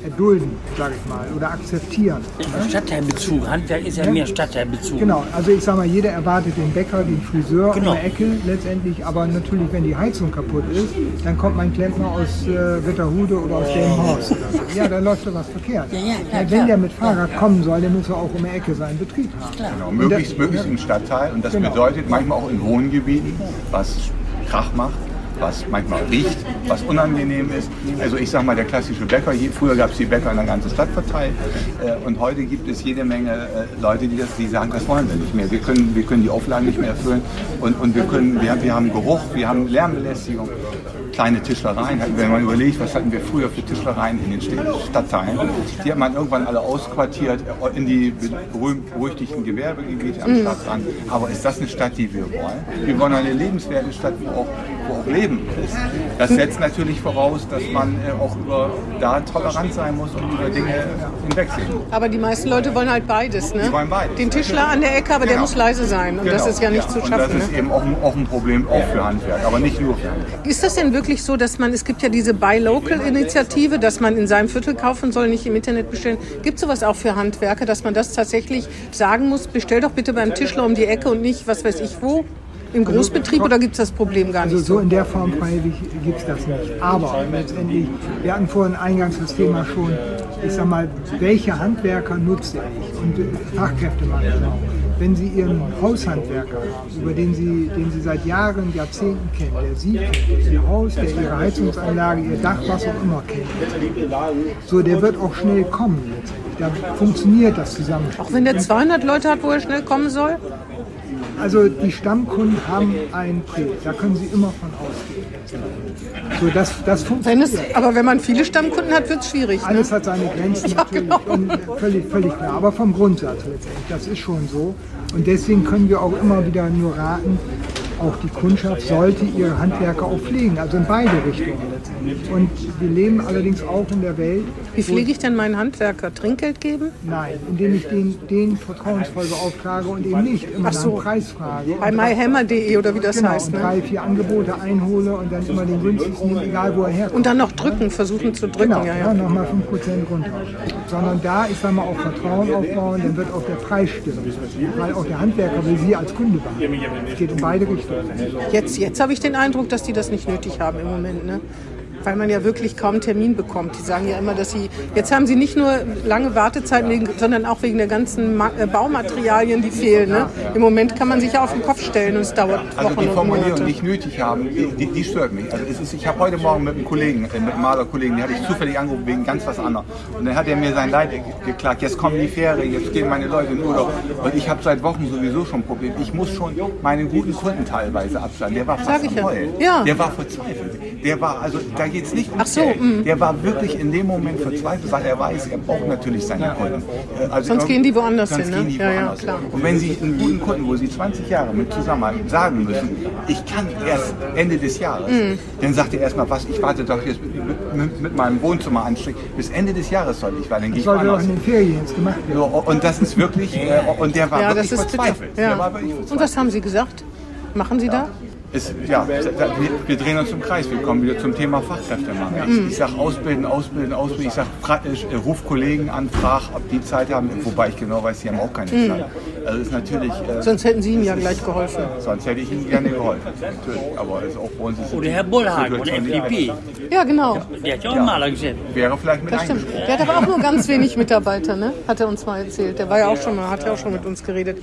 erdulden, sage ich mal, oder akzeptieren. Stadtteilbezug, Handwerk ist ja, Ja. mehr Stadtteilbezug. Genau, also ich sage mal, jeder erwartet den Bäcker, den Friseur Genau. der Ecke letztendlich, aber natürlich, wenn die Heizung kaputt ist, dann kommt mein Klempner aus äh, Witterhude oder aus oder so. Ja, da läuft doch was verkehrt. Ja, ja, klar, wenn klar. der mit Fahrrad kommen soll, dann muss er auch um die Ecke seinen Betrieb haben. Genau, möglichst, möglichst im Stadtteil. Und das Genau. bedeutet manchmal auch in Wohngebieten, was Krach macht, was manchmal riecht, was unangenehm ist. Also ich sage mal, der klassische Bäcker, früher gab es die Bäcker in der ganzen Stadt verteilt äh, und heute gibt es jede Menge äh, Leute, die, das, die sagen, das wollen wir nicht mehr. Wir können, wir können die Auflagen nicht mehr erfüllen und, und wir, können, wir, wir haben Geruch, wir haben Lärmbelästigung. Kleine Tischlereien, wenn man überlegt, was hatten wir früher für Tischlereien in den Stadtteilen, die hat man irgendwann alle ausquartiert äh, in die berühmt-berüchtigten Gewerbegebiete am Stadtrand. Aber ist das eine Stadt, die wir wollen? Wir wollen eine lebenswerte Stadt, wo auch, wo auch Leben ist. Das setzt natürlich voraus, dass man äh, auch über da tolerant sein muss und über Dinge hinwegsehen. Aber die meisten Leute wollen halt beides. Ne? Die wollen beides. Den Tischler an der Ecke, aber der Genau. muss leise sein. Und das Genau, ist ja nicht zu Und schaffen. das ist Ne? eben auch, ein- auch ein Problem auch für Handwerk, aber nicht nur für Handwerk. Ist das denn wirklich so, dass man, es gibt ja diese Buy Local-Initiative, dass man in seinem Viertel kaufen soll, nicht im Internet bestellen. Gibt sowas auch für Handwerker, dass man das tatsächlich sagen muss, bestell doch bitte beim Tischler um die Ecke und nicht, was weiß ich wo? Im Großbetrieb oder gibt es das Problem gar Also nicht so so? in der Form freiwillig gibt es das nicht. Aber letztendlich, wir hatten vorhin eingangs das Thema schon, ich sag mal, welche Handwerker nutze ich und äh, Fachkräftemangel auch. Wenn Sie Ihren Haushandwerker haben, über den Sie, den Sie seit Jahren, Jahrzehnten kennen, der Sie kennt, Ihr Haus, der Ihre Heizungsanlage, Ihr Dach, was auch immer kennt, so der wird auch schnell kommen letztendlich. Da funktioniert das zusammen. Auch wenn der 200 Leute hat, wo er schnell kommen soll? Also die Stammkunden haben ein Projekt, da können Sie immer von ausgehen. So, das, das Wenn funktioniert. es, aber wenn man viele Stammkunden hat, wird es schwierig. Ne? Alles hat seine Grenzen Ja, natürlich, genau. und völlig, völlig klar. Aber vom Grundsatz letztendlich, das ist schon so. Und deswegen können wir auch immer wieder nur raten, auch die Kundschaft sollte ihre Handwerker auch pflegen, also in beide Richtungen letztendlich. Und wir leben allerdings auch in der Welt, Wie pflege ich denn meinen Handwerker? Trinkgeld geben? nein, indem ich den, den vertrauensvoll beauftrage und eben nicht immer Ach so. dem Preis frage. Bei myhammer.de oder wie das genau, heißt. und Ne? drei, vier Angebote einhole und dann immer den günstigsten nehme, egal wo er herkommt. Und dann noch drücken, versuchen zu drücken. Genau, ja, ja, ja. nochmal 5% runter. Sondern da, ich sag mal, auch Vertrauen aufbauen, dann wird auch der Preis stimmen. Weil auch der Handwerker will Sie als Kunde behandeln. Es geht in beide Richtungen. Jetzt, jetzt habe ich den Eindruck, dass die das nicht nötig haben im Moment. Ne? Weil man ja wirklich kaum einen Termin bekommt. Die sagen ja immer, dass sie. Jetzt haben sie nicht nur lange Wartezeiten, wegen, sondern auch wegen der ganzen Ma äh, Baumaterialien, die fehlen. Ne? Im Moment kann man sich ja auf den Kopf stellen und es dauert Also Wochen die Formulierung Monate. nicht nötig haben, die, die, die stört mich. Also ist, ich habe heute Morgen mit einem Kollegen, äh, mit einem Malerkollegen, den hatte ich zufällig angerufen wegen ganz was anderem. Und dann hat er mir sein Leid ge- geklagt, jetzt kommen die Ferien, jetzt gehen meine Leute in Urlaub. Und ich habe seit Wochen sowieso schon Probleme. Ich muss schon meinen guten Kunden teilweise abschlagen. Der war fast ich am ja. Heulen. Ja. Der war verzweifelt. Der war, also da geht es nicht um Ach so, Geld. mm. Der war wirklich in dem Moment verzweifelt, weil er weiß, er braucht natürlich seine Kunden. Äh, Also Sonst gehen die woanders sonst hin, ne? Gehen die Ja, ja, woanders klar. hin. Und wenn Sie einen guten Kunden, wo Sie 20 Jahre mit zusammenarbeiten, sagen müssen, ich kann erst Ende des Jahres, Mhm. dann sagt er erstmal, was, ich warte doch jetzt mit, mit, mit meinem Wohnzimmer anstrich, bis Ende des Jahres soll ich, weil dann gehe ich Sollte doch woanders. in den Ferien jetzt gemacht werden. So, und das ist wirklich, äh, und der war Ja, wirklich das verzweifelt. Ja. Der war wirklich Und verzweifelt. was haben Sie gesagt? Machen Sie da? Es, ja, wir, wir, drehen uns im Kreis. Wir kommen wieder zum Thema Fachkräftemangel. Ich, ich sage ausbilden, ausbilden, ausbilden. Ich sage, äh, ruf Kollegen an, frag, ob die Zeit haben. Wobei ich genau weiß, sie haben auch keine mhm. Zeit. Also ist natürlich. Äh, sonst hätten Sie ihm ja gleich geholfen. Sonst hätte ich ihm gerne geholfen. Natürlich. Aber ist auch bei uns ist Oder Herr Bullhagen oder FDP. Ja, genau. Der hat ja auch einen Malergeschäft. Wäre vielleicht mit das stimmt. Der hat aber auch nur ganz wenig Mitarbeiter, ne? Hat er uns mal erzählt. Der war ja auch schon mal, hat ja auch schon mit uns geredet.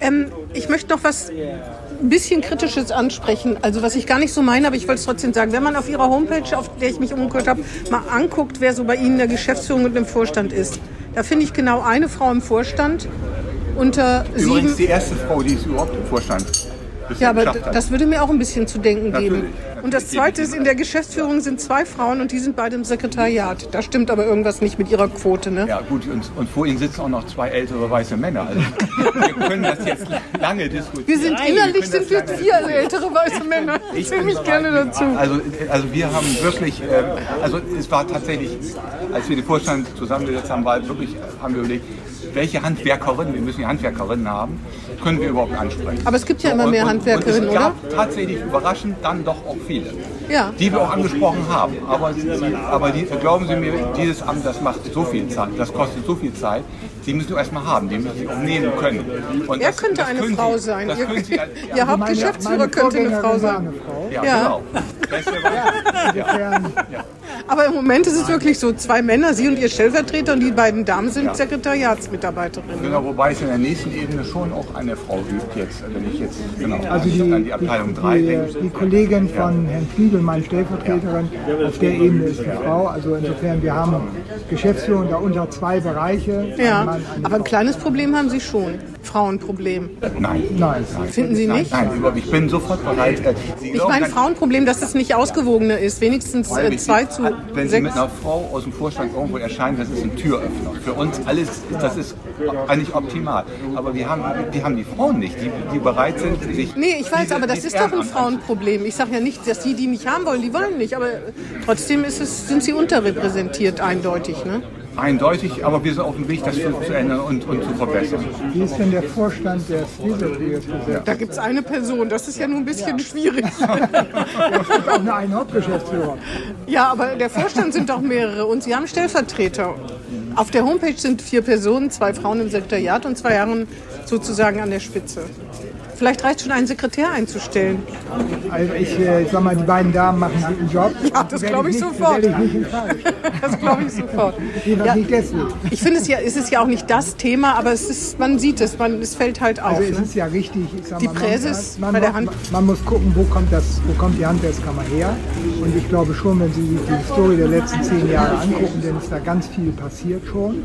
Ähm, ich möchte noch was ein bisschen Kritisches ansprechen. Also was ich gar nicht so meine, aber ich wollte es trotzdem sagen. Wenn man auf Ihrer Homepage, auf der ich mich umgehört habe, mal anguckt, wer so bei Ihnen in der Geschäftsführung und im Vorstand ist, da finde ich genau eine Frau im Vorstand unter Übrigens sieben... die erste Frau, die ist überhaupt im Vorstand ja, aber das würde mir auch ein bisschen zu denken Natürlich. geben. Und das Zweite ist, in der Geschäftsführung sind zwei Frauen und die sind beide im Sekretariat. Da stimmt aber irgendwas nicht mit ihrer Quote, ne? Ja gut, und, und vor Ihnen sitzen auch noch zwei ältere weiße Männer. Also wir können das jetzt lange diskutieren. Wir sind innerlich sind wir vier ältere weiße Männer. Ich zähle mich gerne dazu. Also, also wir haben wirklich, äh, also es war tatsächlich, als wir den Vorstand zusammengesetzt haben, war wirklich, haben wir überlegt, welche Handwerkerinnen, wir müssen ja Handwerkerinnen haben, können wir überhaupt ansprechen. Aber es gibt ja immer mehr Handwerkerinnen, oder? es gab tatsächlich überraschend dann doch auch viele, ja. die wir auch angesprochen haben. Aber, aber die, glauben Sie mir, dieses Amt, das macht so viel Zeit, das kostet so viel Zeit, Sie müssen erstmal haben, die müssen Sie auch nehmen können. Und er das, könnte das eine Frau Sie, sein. Ihr, Sie, Ihr Hauptgeschäftsführer könnte eine Frau sein. Ja, ja. genau. ja. Aber im Moment ist es wirklich so, zwei Männer, Sie und Ihr Stellvertreter und die beiden Damen sind ja. Sekretariatsmitarbeiterinnen. Genau, wobei es in der nächsten Ebene schon auch eine Frau gibt jetzt, wenn ich jetzt genau also die, an die Abteilung 3 denke. Die Kollegin von Herrn Fliegel, meine Stellvertreterin, auf der Ebene ist eine Frau. Also insofern, wir haben Geschäftsführung darunter zwei Bereiche. Ja, Mann, aber ein kleines Problem haben Sie schon. Frauenproblem. Nein. Nein. Finden Sie nicht? Nein, nein ich bin sofort bereit. Äh, ich meine Frauenproblem, dass es nicht ausgewogener ist. Wenigstens äh, zwei zu Wenn Sie mit einer Frau aus dem Vorstand irgendwo erscheinen, das ist ein Türöffner. Für uns alles, das ist eigentlich optimal. Aber wir haben, die haben die Frauen nicht, die, die bereit sind, sich. Nee, ich weiß, diese, aber das ist doch ein Frauenproblem. Ich sage ja nicht, dass die, die nicht haben wollen, die wollen nicht. Aber trotzdem ist es, sind sie unterrepräsentiert, eindeutig. Ne? Eindeutig, aber wir sind auf dem Weg, das zu, zu ändern und, und, zu verbessern. Wie ist denn der Vorstand der Spielberg? Da gibt es eine Person, das ist ja nur ein bisschen ja. schwierig. Es gibt auch nur einen Hauptgeschäftsführer. Ja, aber der Vorstand sind doch mehrere und Sie haben Stellvertreter. Auf der Homepage sind vier Personen, zwei Frauen im Sekretariat und zwei Herren sozusagen an der Spitze. Vielleicht reicht schon einen Sekretär einzustellen. Also ich äh, sag mal, die beiden Damen machen einen guten Job. Ja, das glaube ich, ich sofort. Ich das glaube ich sofort. Ja, ich finde es ja, es ist ja auch nicht das Thema, aber es ist, man sieht es, man, es fällt halt auf. Also es ne? ist ja richtig. Sag die Präses man, man, bei der Hand. Man muss gucken, wo kommt, das, wo kommt die Handwerkskammer her. Und ich glaube schon, wenn Sie sich die Story der letzten zehn Jahre angucken, dann ist da ganz viel passiert schon.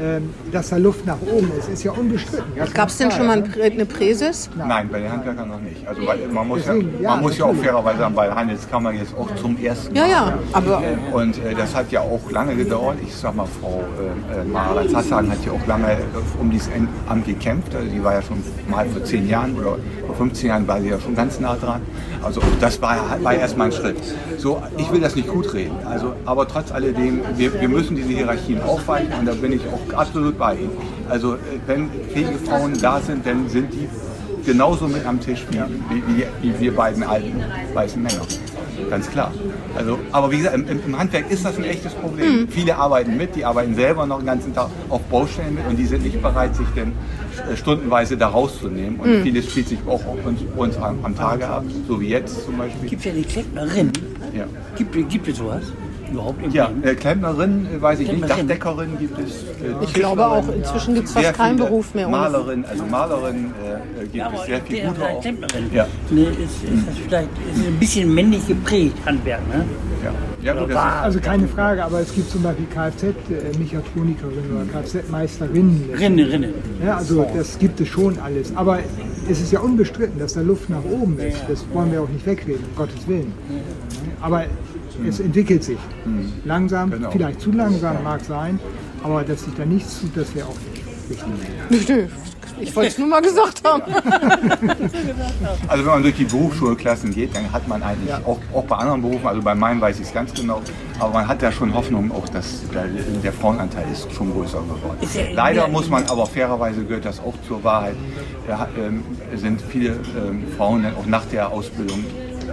Ähm, dass da Luft nach oben ist, ist ja unbestritten. Gab es denn schon mal eine Präses? Nein. Nein, bei den Handwerkern noch nicht. Also weil, man muss, Deswegen, ja, man muss ja, auch fairerweise sagen, bei der Handelskammer jetzt auch zum ersten Mal. Ja, ja, aber... Und äh, das hat ja auch lange gedauert. Ich sag mal, Frau äh, äh Mara Zassagen hat ja auch lange äh, um dieses Amt gekämpft. Also die war ja schon mal vor zehn Jahren oder vor 15 Jahren war sie ja schon ganz nah dran. Also das war, war erstmal ein Schritt. So, ich will das nicht gut reden. Also, aber trotz alledem, wir, wir müssen diese Hierarchien aufweichen und da bin ich auch absolut bei Ihnen. Also äh, wenn fähige Frauen da sind, dann sind die genauso mit am Tisch wie, wie, wie wir beiden alten weißen Männer. Ganz klar. Also, aber wie gesagt, im, im Handwerk ist das ein echtes Problem. Mhm. Viele arbeiten mit, die arbeiten selber noch den ganzen Tag auf Baustellen mit und die sind nicht bereit, sich denn äh, stundenweise da rauszunehmen. Und mhm. vieles spielt sich auch uns, uns am, am, Tage ab, so wie jetzt zum Beispiel. Gibt es ja die Klempnerin? Ja. Gibt, gibt es sowas? Überhaupt irgendwie? Ja, äh, Klempnerin, äh, weiß ich nicht, Dachdeckerin gibt es. Äh, ich glaube auch, inzwischen gibt es fast keinen Beruf mehr. Malerin, also Malerin äh, gibt ja, es sehr viel gute auch. Klempnerin, ja. ne, ist, ist das vielleicht ist ein bisschen männlich geprägt, Handwerk, ne? Ja. Ja, gut, ist, also keine Frage, aber es gibt zum Beispiel Kfz-Mechatronikerin oder Kfz-Meisterinnen. Rinne, Rinne. Ja, also das gibt es schon alles. Aber es ist ja unbestritten, dass da Luft nach oben ist. Das wollen wir auch nicht wegreden, um Gottes Willen. Aber es entwickelt sich. Mhm. Langsam, genau. vielleicht zu langsam mag sein, aber dass sich da nichts tut, das wäre auch nicht richtig. Ich wollte es nur mal gesagt haben. also wenn man durch die Berufsschulklassen geht, dann hat man eigentlich ja. auch, auch bei anderen Berufen, also bei meinem weiß ich es ganz genau, Aber man hat ja schon Hoffnung, auch dass der, der Frauenanteil ist schon größer geworden. Ja- Leider muss man aber fairerweise gehört das auch zur Wahrheit. Ja, ähm, sind viele ähm, Frauen dann auch nach der Ausbildung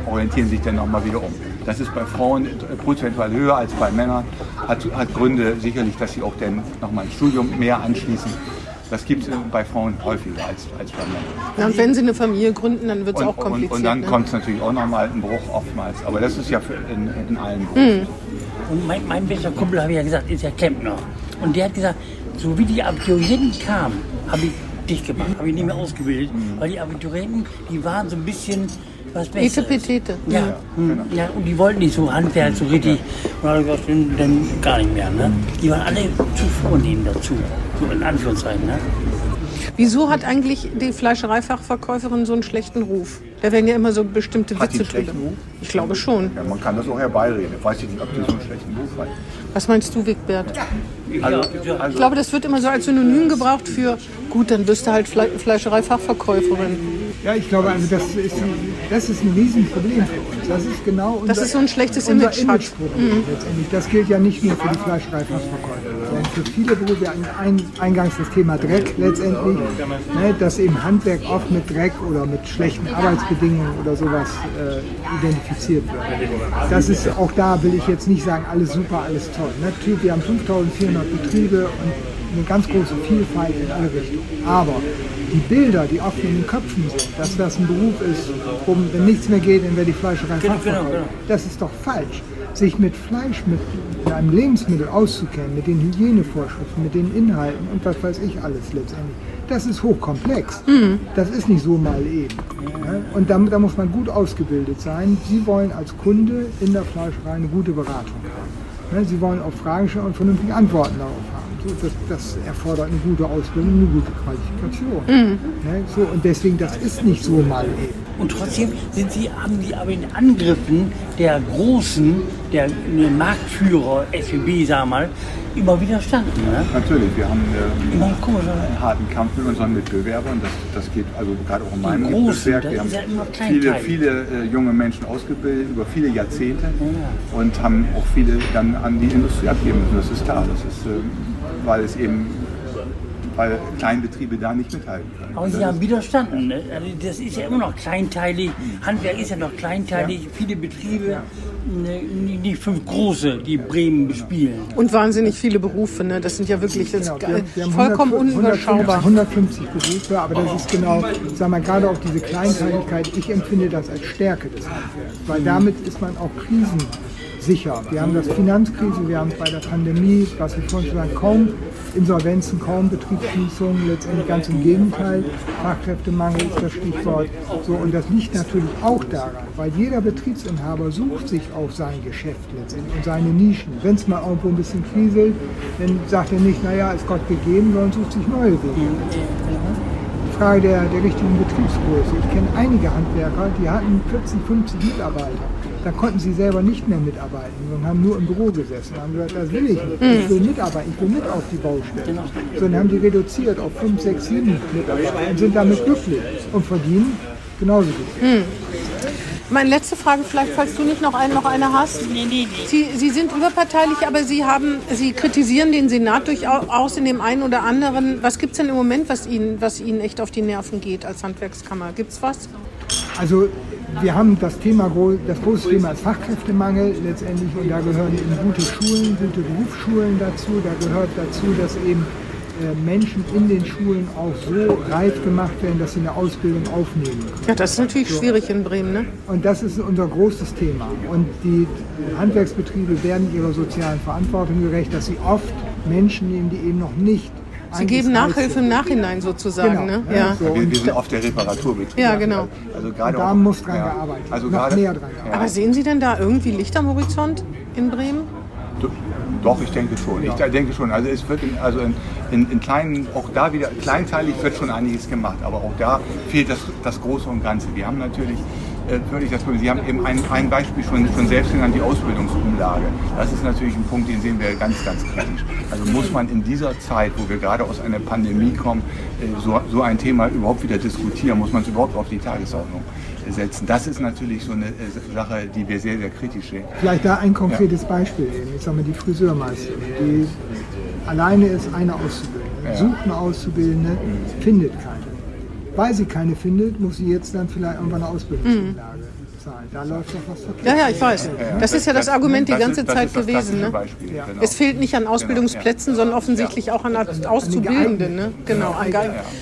orientieren sich dann nochmal wieder um. Das ist bei Frauen prozentual höher als bei Männern. Hat, hat Gründe sicherlich, dass sie auch dann nochmal ein Studium mehr anschließen. Das gibt es bei Frauen häufiger als, als bei Männern. Ja, und wenn sie eine Familie gründen, dann wird es Und, auch und, kompliziert. und dann ne? kommt es natürlich auch nochmal ein Bruch oftmals. Aber das ist ja für in, in allen. Berufen. Und mein, mein bester Kumpel, habe ich ja gesagt, ist ja Klempner. Und der hat gesagt, so wie die Abiturienten kamen, habe ich dich gemacht, habe ich nicht mehr ausgebildet, weil die Abiturienten, die waren so ein bisschen was Besseres. Etepetete. Ja, hm, ja, und die wollten nicht so Handwerk, so richtig. Und dann ich gesagt, dann, gar nicht mehr. Ne? Die waren alle zu vornehm dazu, so in Anführungszeichen. Ne? Wieso hat eigentlich die Fleischereifachverkäuferin so einen schlechten Ruf? Da werden ja immer so bestimmte Hat Witze drüber. Ruf? Ich glaube schon. Ja, man kann das auch herbeireden. Ich weiß nicht, ob die so einen schlechten Ruf hat. Was meinst du, Wigbert? Also, Ich also, glaube, das wird immer so als Synonym gebraucht für, gut, dann bist du halt Fle Fleischereifachverkäuferin. Ja, ich glaube, also das ist, das ist ein Riesenproblem für uns. Das ist genau unser, Das ist so ein schlechtes Image. Imageproblem letztendlich. Das gilt ja nicht nur für die Fleischereifachverkäufer, sondern für viele Berufe. Ein, eingangs das Thema Dreck letztendlich, ne, dass eben Handwerk oft mit Dreck oder mit schlechten Arbeitsbedingungen oder sowas äh, identifiziert wird. Das ist auch da will ich jetzt nicht sagen, alles super, alles toll. Natürlich, wir haben 5400 Betriebe und eine ganz große Vielfalt in alle Richtungen. Aber die Bilder, die oft in den Köpfen sind, dass das ein Beruf ist, um, wenn nichts mehr geht, dann wäre die Fleischerei Genau, genau, genau. Das ist doch falsch. Sich mit Fleisch, mit, mit einem Lebensmittel auszukennen, mit den Hygienevorschriften, mit den Inhalten und was weiß ich alles letztendlich, das ist hochkomplex. Das ist nicht so mal eben. Und da, da muss man gut ausgebildet sein. Sie wollen als Kunde in der Fleischerei eine gute Beratung haben. Ne, Sie wollen auf Fragen stellen und vernünftige Antworten darauf haben. Das, das erfordert eine gute Ausbildung, eine gute Qualifikation. Ne, so, und deswegen, das ist nicht so mal eben. Und trotzdem sind sie, haben sie aber in Angriffen der Großen, der, der Marktführer SWB, sag mal, immer widerstanden. Ne? natürlich, wir haben äh, Immer komisch, einen harten Kampf mit unseren Mitbewerbern. Das, das geht also gerade auch in meinem das Wir haben ja immer viele, kleinteilig. viele äh, junge Menschen ausgebildet über viele Jahrzehnte und haben auch viele dann an die Industrie abgeben müssen. Das ist klar. Das ist, äh, weil es eben weil Kleinbetriebe da nicht mithalten können. Aber sie haben widerstanden. Ne? Also das ist ja immer noch kleinteilig. Handwerk ist ja noch kleinteilig. Viele Betriebe, ne, nicht fünf große, die Bremen bespielen. Und wahnsinnig viele Berufe, ne? Das sind ja wirklich Genau, wir haben- wir haben vollkommen 150 unüberschaubar. 150 Berufe, aber das ist genau, sag mal, gerade auch diese Kleinteiligkeit, ich empfinde das als Stärke des Handwerks, weil damit ist man auch krisensicher. Wir haben das Finanzkrise, wir haben bei der Pandemie, was wir vorhin schon sagen, kaum Insolvenzen, kaum Betriebsschließungen, letztendlich ganz im Gegenteil. Fachkräftemangel ist das Stichwort. So, und das liegt natürlich auch daran, weil jeder Betriebsinhaber sucht sich auf sein Geschäft letztendlich und seine Nischen. Wenn es mal irgendwo ein bisschen kriselt, dann sagt er nicht, naja, ist Gott gegeben, sondern sucht sich neue Wege. Frage der, der richtigen Betriebsgröße. Ich kenne einige Handwerker, die hatten 40, 50 Mitarbeiter. Da konnten sie selber nicht mehr mitarbeiten, sondern haben nur im Büro gesessen. Haben gesagt, das will ich nicht. Ich will mitarbeiten, ich will mit auf die Baustelle. So, dann haben die reduziert auf 5, 6, 7 Mitarbeiter und sind damit glücklich und verdienen genauso gut. Meine letzte Frage, vielleicht, falls du nicht noch, einen, noch eine hast. Nee, nee, nee. Sie, Sie sind überparteilich, aber Sie, haben, Sie kritisieren den Senat durchaus in dem einen oder anderen. Was gibt es denn im Moment, was Ihnen, was Ihnen echt auf die Nerven geht als Handwerkskammer? Gibt es was? Also wir haben das Thema, das große Thema ist Fachkräftemangel letztendlich und da gehören eben gute Schulen, gute Berufsschulen dazu. Da gehört dazu, dass eben äh, Menschen in den Schulen auch so reif gemacht werden, dass sie eine Ausbildung aufnehmen können. Ja, das ist natürlich schwierig in Bremen, ne? Und das ist unser großes Thema. Und die Handwerksbetriebe werden ihrer sozialen Verantwortung gerecht, dass sie oft Menschen nehmen, die eben noch nicht Sie geben Nachhilfe im Nachhinein sozusagen, Genau, ne? ja, so. Wir, wir sind auf der Reparaturbetrieb. Ja, genau. Also gerade da auch- muss dran ja, gearbeitet Also noch gerade, mehr dran gearbeitet. Aber sehen Sie denn da irgendwie Licht am Horizont in Bremen? Do- Doch, ich denke schon. Ich denke schon. Also es wird in, also in, in, in kleinen, auch da wieder kleinteilig wird schon einiges gemacht, aber auch da fehlt das, das Große und Ganze. Wir haben natürlich völlig das Problem. Sie haben eben ein, ein Beispiel schon, schon selbst genannt, die Ausbildungsumlage. Das ist natürlich ein Punkt, den sehen wir ganz, ganz kritisch. Also muss man in dieser Zeit, wo wir gerade aus einer Pandemie kommen, äh, so, so ein Thema überhaupt wieder diskutieren, muss man es überhaupt auf die Tagesordnung setzen. Das ist natürlich so eine äh, Sache, die wir sehr, sehr kritisch sehen. Vielleicht da ein konkretes ja. Beispiel eben. Ich sage mal, die Friseurmeisterin, die alleine ist eine Auszubildende, ja. sucht eine Auszubildende, mhm. findet keine. Weil sie keine findet, muss sie jetzt dann vielleicht irgendwann eine Ausbildungsgrundlage zahlen. Da läuft doch was verkehrt. Ja, ja, ich weiß. Das ist ja das Argument die ganze Zeit gewesen. Ne? Genau. Es fehlt nicht an Ausbildungsplätzen, sondern offensichtlich auch an Auszubildenden. Ne? Genau.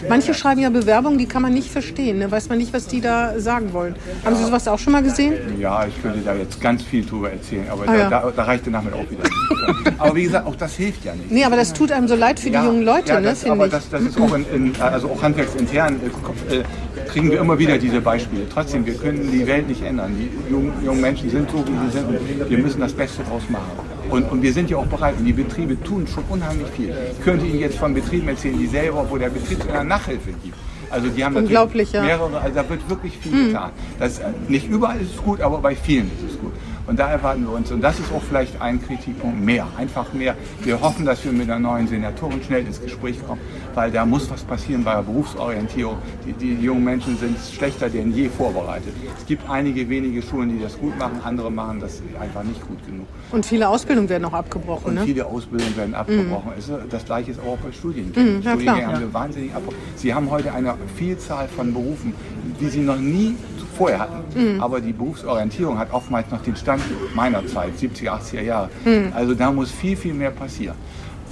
Manche schreiben ja Bewerbungen, die kann man nicht verstehen. Ne? Weiß man nicht, was die da sagen wollen. Haben Sie sowas auch schon mal gesehen? Ja, ich könnte da jetzt ganz viel drüber erzählen, aber ah, da, da, da, reicht der Nachmittag auch wieder nicht. aber wie gesagt, auch das hilft ja nicht. Nee, aber das tut einem so leid für die jungen Leute, ne, das, aber das, das, ist auch in, in, also auch handwerksintern äh, äh kriegen wir immer wieder diese Beispiele. Trotzdem, wir können die Welt nicht ändern. Die jungen, jungen Menschen sind so, wie sie sind wir müssen das Beste daraus machen. Und, und, wir sind ja auch bereit und die Betriebe tun schon unheimlich viel. Ich könnte Ihnen jetzt von Betrieben erzählen, die selber, wo der Betriebsräder Nachhilfe gibt. Also die haben Unglaublich, mehrere, also da wird wirklich viel mhm. getan. Das, nicht überall ist es gut, aber bei vielen ist es gut. Und da erwarten wir uns, und das ist auch vielleicht ein Kritikpunkt, mehr, einfach mehr. Wir hoffen, dass wir mit der neuen Senatorin schnell ins Gespräch kommen, weil da muss was passieren bei der Berufsorientierung. Die, die jungen Menschen sind schlechter denn je vorbereitet. Es gibt einige wenige Schulen, die das gut machen, andere machen das einfach nicht gut genug. Und viele Ausbildungen werden auch abgebrochen. Und ne? viele Ausbildungen werden abgebrochen. Mhm. Das gleiche ist auch bei Studiengängen. Mhm, ja, Studiengänge haben wir wahnsinnig abgebrochen. Sie haben heute eine Vielzahl von Berufen, die sie noch nie vorher hatten. Mhm. Aber die Berufsorientierung hat oftmals noch den Stand meiner Zeit, 70er, 80er Jahre. Mhm. Also da muss viel, viel mehr passieren.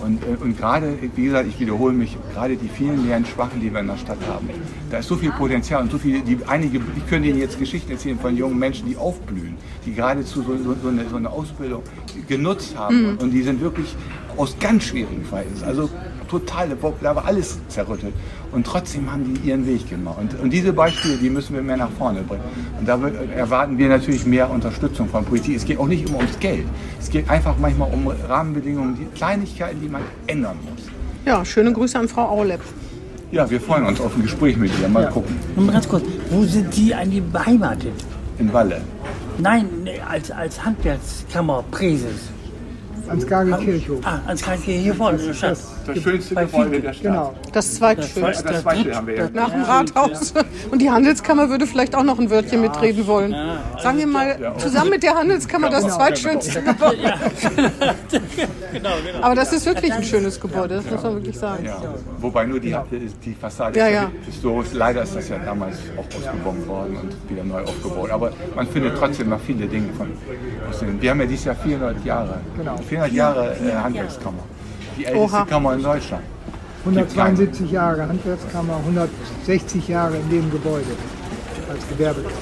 Und, äh, und gerade, wie gesagt, ich wiederhole mich, gerade die vielen leeren Schwachen, die wir in der Stadt haben, da ist so viel Potenzial und so viele, die, einige, ich könnte Ihnen jetzt Geschichten erzählen von jungen Menschen, die aufblühen, die geradezu so, so, so, eine, so eine Ausbildung genutzt haben mhm. und die sind wirklich aus ganz schwierigen Verhältnissen, also total, da war alles zerrüttet. Und trotzdem haben die ihren Weg gemacht. Und, und diese Beispiele, die müssen wir mehr nach vorne bringen. Und da erwarten wir natürlich mehr Unterstützung von Politik. Es geht auch nicht immer ums Geld. Es geht einfach manchmal um Rahmenbedingungen, die Kleinigkeiten, die man ändern muss. Ja, schöne Grüße an Frau Aulep. Ja, wir freuen uns auf ein Gespräch mit ihr. Mal ja. gucken. Und ganz kurz, wo sind Sie eigentlich beheimatet? In Walle. Nein, als, als Handwerkskammerpräses. Ansgari Kirchhof. Ah, Ansgari Kirchhof hier vorne in der Stadt. Das, das schönste Gebäude der Stadt. Genau. Das zweitschönste. Das, zweite haben wir ja. Nach dem Rathaus. Und die Handelskammer würde vielleicht auch noch ein Wörtchen ja. mitreden wollen. Sagen wir mal, zusammen mit der Handelskammer das genau. zweitschönste Gebäude. genau, genau. Aber das ist wirklich ein schönes Gebäude, das muss man wirklich sagen. Wobei nur die, die Fassade ja, ja. historisch, leider ist das ja damals auch ausgebombt worden und wieder neu aufgebaut. Aber man findet trotzdem noch viele Dinge von. Wir haben ja dieses Jahr 400 Jahre. Genau. 400 Jahre äh, Handwerkskammer. Die älteste Oha. Kammer in Deutschland. 172 Jahre Handwerkskammer, 160 Jahre in dem Gebäude als Gewerbekammer.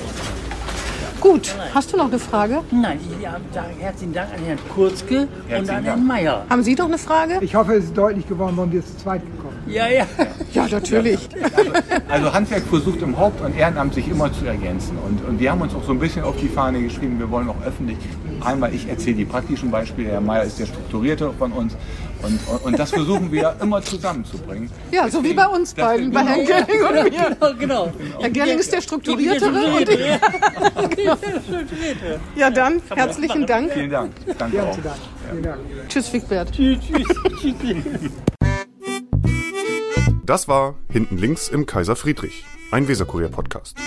Gut, hast du noch eine Frage? Nein, ja, herzlichen Dank an Herrn Kurzke herzlichen und an Herrn Mayer. Haben Sie noch eine Frage? Ich hoffe, es ist deutlich geworden, warum wir zu zweit gekommen sind. Ja, ja. Ja, natürlich. Also, also, Handwerk versucht im Haupt- und Ehrenamt sich immer zu ergänzen. Und, und wir haben uns auch so ein bisschen auf die Fahne geschrieben, wir wollen auch öffentlich, einmal ich erzähle die praktischen Beispiele, Herr Mayer ist der Strukturierte von uns, und, und, und, das versuchen wir immer zusammenzubringen. Ja, Deswegen, so wie bei uns beiden, bei Herrn Gerling und mir. Genau, genau. Herr Gerling ist der Strukturiertere und ich. genau. Ja, dann herzlichen Dank. Vielen Dank. Danke auch. Ja. Tschüss, Wigbert. Tschüss, tschüss. Das war Hinten links im Kaiser Friedrich, ein Weserkurier-Podcast.